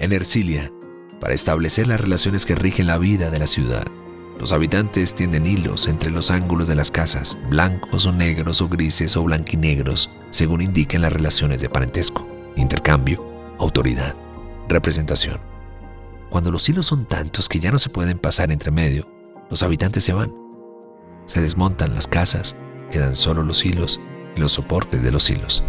En Ercilia, para establecer las relaciones que rigen la vida de la ciudad, los habitantes tienden hilos entre los ángulos de las casas, blancos o negros o grises o blanquinegros, según indiquen las relaciones de parentesco, intercambio, autoridad, representación. Cuando los hilos son tantos que ya no se pueden pasar entre medio, los habitantes se van. Se desmontan las casas, quedan solo los hilos y los soportes de los hilos.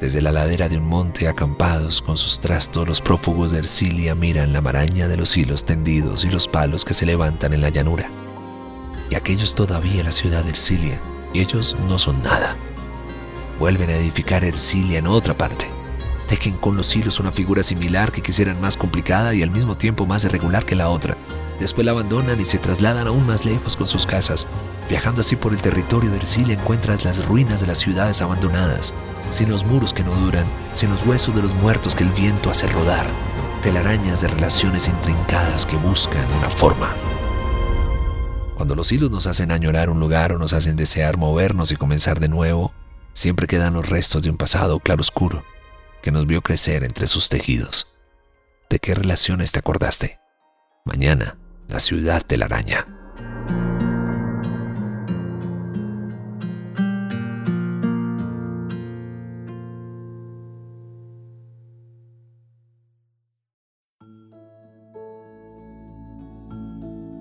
Desde la ladera de un monte acampados con sus trastos, los prófugos de Ercilia miran la maraña de los hilos tendidos y los palos que se levantan en la llanura. Y aquellos todavía la ciudad de Ercilia, y ellos no son nada. Vuelven a edificar Ercilia en otra parte. Tejen con los hilos una figura similar que quisieran más complicada y al mismo tiempo más irregular que la otra. Después la abandonan y se trasladan aún más lejos con sus casas. Viajando así por el territorio de Ercilia encuentras las ruinas de las ciudades abandonadas, sin los muros que no duran, sin los huesos de los muertos que el viento hace rodar, telarañas de relaciones intrincadas que buscan una forma. Cuando los hilos nos hacen añorar un lugar o nos hacen desear movernos y comenzar de nuevo, siempre quedan los restos de un pasado claroscuro que nos vio crecer entre sus tejidos. ¿De qué relaciones te acordaste? Mañana, la ciudad de